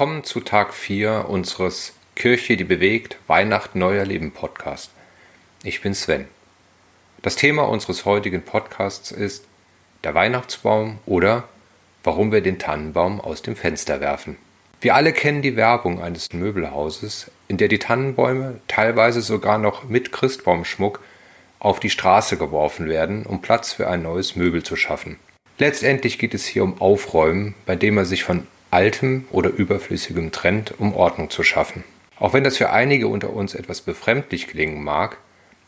Willkommen zu Tag 4 unseres Kirche, die bewegt, Weihnacht, Neuer Leben Podcast. Ich bin Sven. Das Thema unseres heutigen Podcasts ist der Weihnachtsbaum oder warum wir den Tannenbaum aus dem Fenster werfen. Wir alle kennen die Werbung eines Möbelhauses, in der die Tannenbäume teilweise sogar noch mit Christbaumschmuck auf die Straße geworfen werden, um Platz für ein neues Möbel zu schaffen. Letztendlich geht es hier um Aufräumen, bei dem man sich von altem oder überflüssigem trennt, um Ordnung zu schaffen. Auch wenn das für einige unter uns etwas befremdlich klingen mag,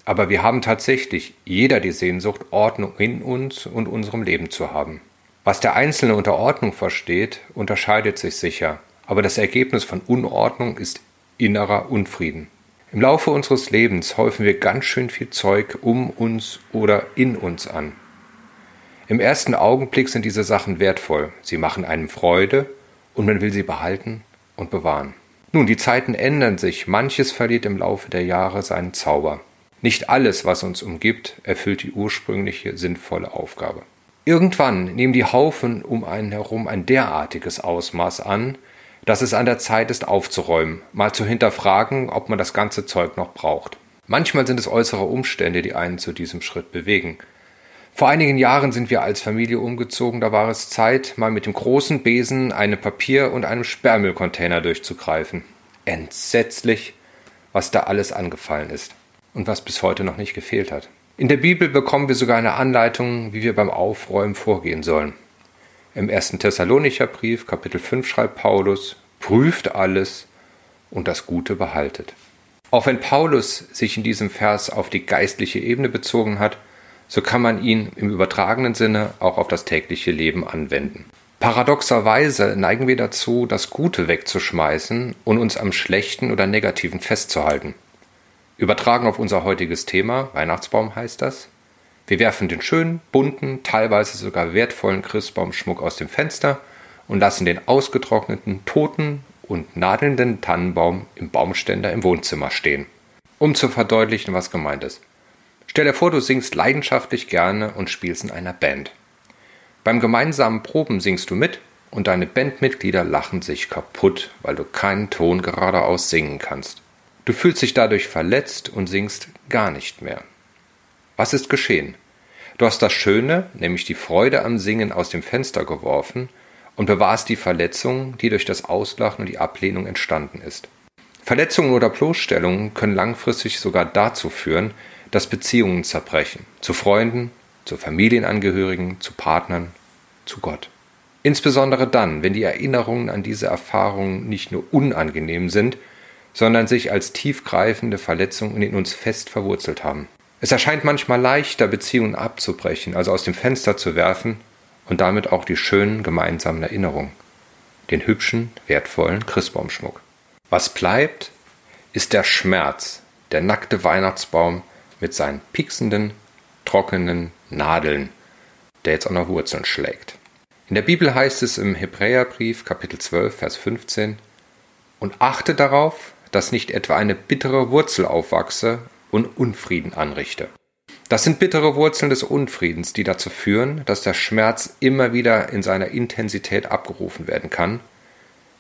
aber wir haben tatsächlich jeder die Sehnsucht, Ordnung in uns und unserem Leben zu haben. Was der Einzelne unter Ordnung versteht, unterscheidet sich sicher, aber das Ergebnis von Unordnung ist innerer Unfrieden. Im Laufe unseres Lebens häufen wir ganz schön viel Zeug um uns oder in uns an. Im ersten Augenblick sind diese Sachen wertvoll, sie machen einem Freude und man will sie behalten und bewahren. Nun, die Zeiten ändern sich, manches verliert im Laufe der Jahre seinen Zauber. Nicht alles, was uns umgibt, erfüllt die ursprüngliche sinnvolle Aufgabe. Irgendwann nehmen die Haufen um einen herum ein derartiges Ausmaß an, dass es an der Zeit ist aufzuräumen, mal zu hinterfragen, ob man das ganze Zeug noch braucht. Manchmal sind es äußere Umstände, die einen zu diesem Schritt bewegen. Vor einigen Jahren sind wir als Familie umgezogen, da war es Zeit, mal mit dem großen Besen einem Papier- und einem Sperrmüllcontainer durchzugreifen. Entsetzlich, was da alles angefallen ist und was bis heute noch nicht gefehlt hat. In der Bibel bekommen wir sogar eine Anleitung, wie wir beim Aufräumen vorgehen sollen. Im ersten Thessalonicher Brief, Kapitel 5, schreibt Paulus: Prüft alles und das Gute behaltet. Auch wenn Paulus sich in diesem Vers auf die geistliche Ebene bezogen hat, so kann man ihn im übertragenen Sinne auch auf das tägliche Leben anwenden. Paradoxerweise neigen wir dazu, das Gute wegzuschmeißen und uns am Schlechten oder Negativen festzuhalten. Übertragen auf unser heutiges Thema, Weihnachtsbaum heißt das. Wir werfen den schönen, bunten, teilweise sogar wertvollen Christbaumschmuck aus dem Fenster und lassen den ausgetrockneten, toten und nadelnden Tannenbaum im Baumständer im Wohnzimmer stehen. Um zu verdeutlichen, was gemeint ist. Stell dir vor, du singst leidenschaftlich gerne und spielst in einer Band. Beim gemeinsamen Proben singst du mit und deine Bandmitglieder lachen sich kaputt, weil du keinen Ton geradeaus singen kannst. Du fühlst dich dadurch verletzt und singst gar nicht mehr. Was ist geschehen? Du hast das Schöne, nämlich die Freude am Singen, aus dem Fenster geworfen und bewahrst die Verletzung, die durch das Auslachen und die Ablehnung entstanden ist. Verletzungen oder Bloßstellungen können langfristig sogar dazu führen, dass Beziehungen zerbrechen. Zu Freunden, zu Familienangehörigen, zu Partnern, zu Gott. Insbesondere dann, wenn die Erinnerungen an diese Erfahrungen nicht nur unangenehm sind, sondern sich als tiefgreifende Verletzungen in uns fest verwurzelt haben. Es erscheint manchmal leichter, Beziehungen abzubrechen, also aus dem Fenster zu werfen und damit auch die schönen gemeinsamen Erinnerungen, den hübschen, wertvollen Christbaumschmuck. Was bleibt, ist der Schmerz, der nackte Weihnachtsbaum, mit seinen pieksenden, trockenen Nadeln, der jetzt auch noch Wurzeln schlägt. In der Bibel heißt es im Hebräerbrief Kapitel 12, Vers 15, und achte darauf, dass nicht etwa eine bittere Wurzel aufwachse und Unfrieden anrichte. Das sind bittere Wurzeln des Unfriedens, die dazu führen, dass der Schmerz immer wieder in seiner Intensität abgerufen werden kann,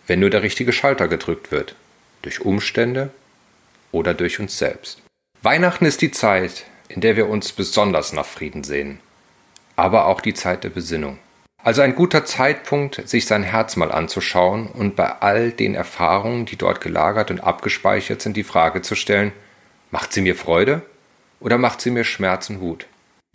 wenn nur der richtige Schalter gedrückt wird, durch Umstände oder durch uns selbst. Weihnachten ist die Zeit, in der wir uns besonders nach Frieden sehen, aber auch die Zeit der Besinnung. Also ein guter Zeitpunkt, sich sein Herz mal anzuschauen und bei all den Erfahrungen, die dort gelagert und abgespeichert sind, die Frage zu stellen, macht sie mir Freude oder macht sie mir Schmerz und Wut?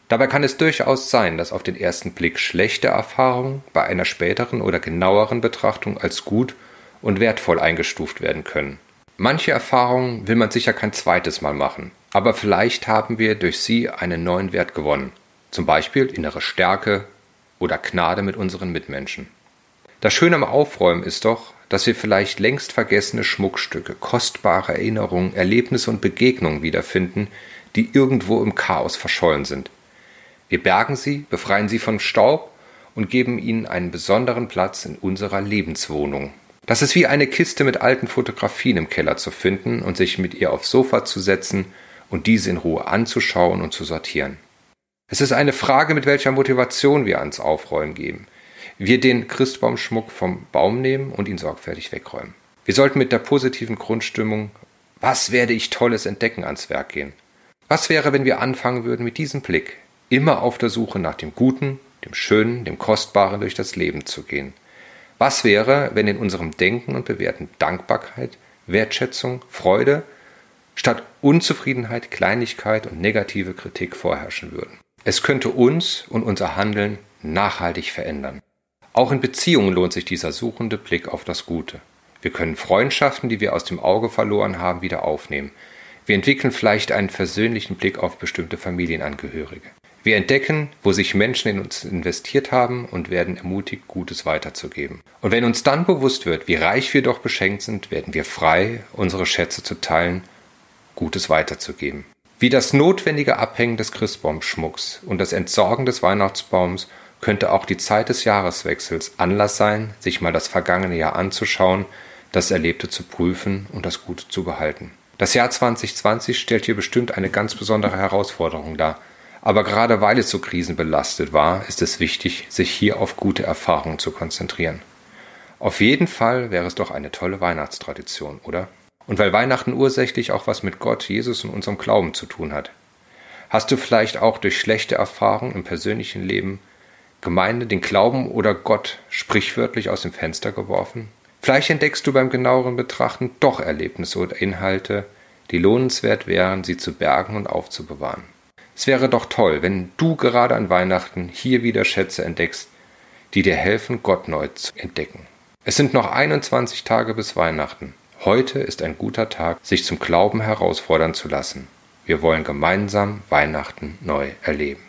Dabei kann es durchaus sein, dass auf den ersten Blick schlechte Erfahrungen bei einer späteren oder genaueren Betrachtung als gut und wertvoll eingestuft werden können. Manche Erfahrungen will man sicher kein zweites Mal machen, aber vielleicht haben wir durch sie einen neuen Wert gewonnen, zum Beispiel innere Stärke oder Gnade mit unseren Mitmenschen. Das Schöne am Aufräumen ist doch, dass wir vielleicht längst vergessene Schmuckstücke, kostbare Erinnerungen, Erlebnisse und Begegnungen wiederfinden, die irgendwo im Chaos verschollen sind. Wir bergen sie, befreien sie von Staub und geben ihnen einen besonderen Platz in unserer Lebenswohnung. Das ist wie eine Kiste mit alten Fotografien im Keller zu finden und sich mit ihr aufs Sofa zu setzen und diese in Ruhe anzuschauen und zu sortieren. Es ist eine Frage, mit welcher Motivation wir ans Aufräumen gehen. wir den Christbaumschmuck vom Baum nehmen und ihn sorgfältig wegräumen. Wir sollten mit der positiven Grundstimmung Was werde ich Tolles entdecken ans Werk gehen. Was wäre, wenn wir anfangen würden mit diesem Blick, immer auf der Suche nach dem Guten, dem Schönen, dem Kostbaren durch das Leben zu gehen? Was wäre, wenn in unserem Denken und Bewerten Dankbarkeit, Wertschätzung, Freude statt Unzufriedenheit, Kleinigkeit und negative Kritik vorherrschen würden? Es könnte uns und unser Handeln nachhaltig verändern. Auch in Beziehungen lohnt sich dieser suchende Blick auf das Gute. Wir können Freundschaften, die wir aus dem Auge verloren haben, wieder aufnehmen. Wir entwickeln vielleicht einen versöhnlichen Blick auf bestimmte Familienangehörige. Wir entdecken, wo sich Menschen in uns investiert haben und werden ermutigt, Gutes weiterzugeben. Und wenn uns dann bewusst wird, wie reich wir doch beschenkt sind, werden wir frei, unsere Schätze zu teilen, Gutes weiterzugeben. Wie das notwendige Abhängen des Christbaumschmucks und das Entsorgen des Weihnachtsbaums könnte auch die Zeit des Jahreswechsels Anlass sein, sich mal das vergangene Jahr anzuschauen, das Erlebte zu prüfen und das Gute zu behalten. Das Jahr 2020 stellt hier bestimmt eine ganz besondere Herausforderung dar, aber gerade weil es so krisenbelastet war, ist es wichtig, sich hier auf gute Erfahrungen zu konzentrieren. Auf jeden Fall wäre es doch eine tolle Weihnachtstradition, oder? Und weil Weihnachten ursächlich auch was mit Gott, Jesus und unserem Glauben zu tun hat. Hast du vielleicht auch durch schlechte Erfahrungen im persönlichen Leben Gemeinde den Glauben oder Gott sprichwörtlich aus dem Fenster geworfen? Vielleicht entdeckst du beim genaueren Betrachten doch Erlebnisse oder Inhalte, die lohnenswert wären, sie zu bergen und aufzubewahren. Es wäre doch toll, wenn du gerade an Weihnachten hier wieder Schätze entdeckst, die dir helfen, Gott neu zu entdecken. Es sind noch 21 Tage bis Weihnachten. Heute ist ein guter Tag, sich zum Glauben herausfordern zu lassen. Wir wollen gemeinsam Weihnachten neu erleben.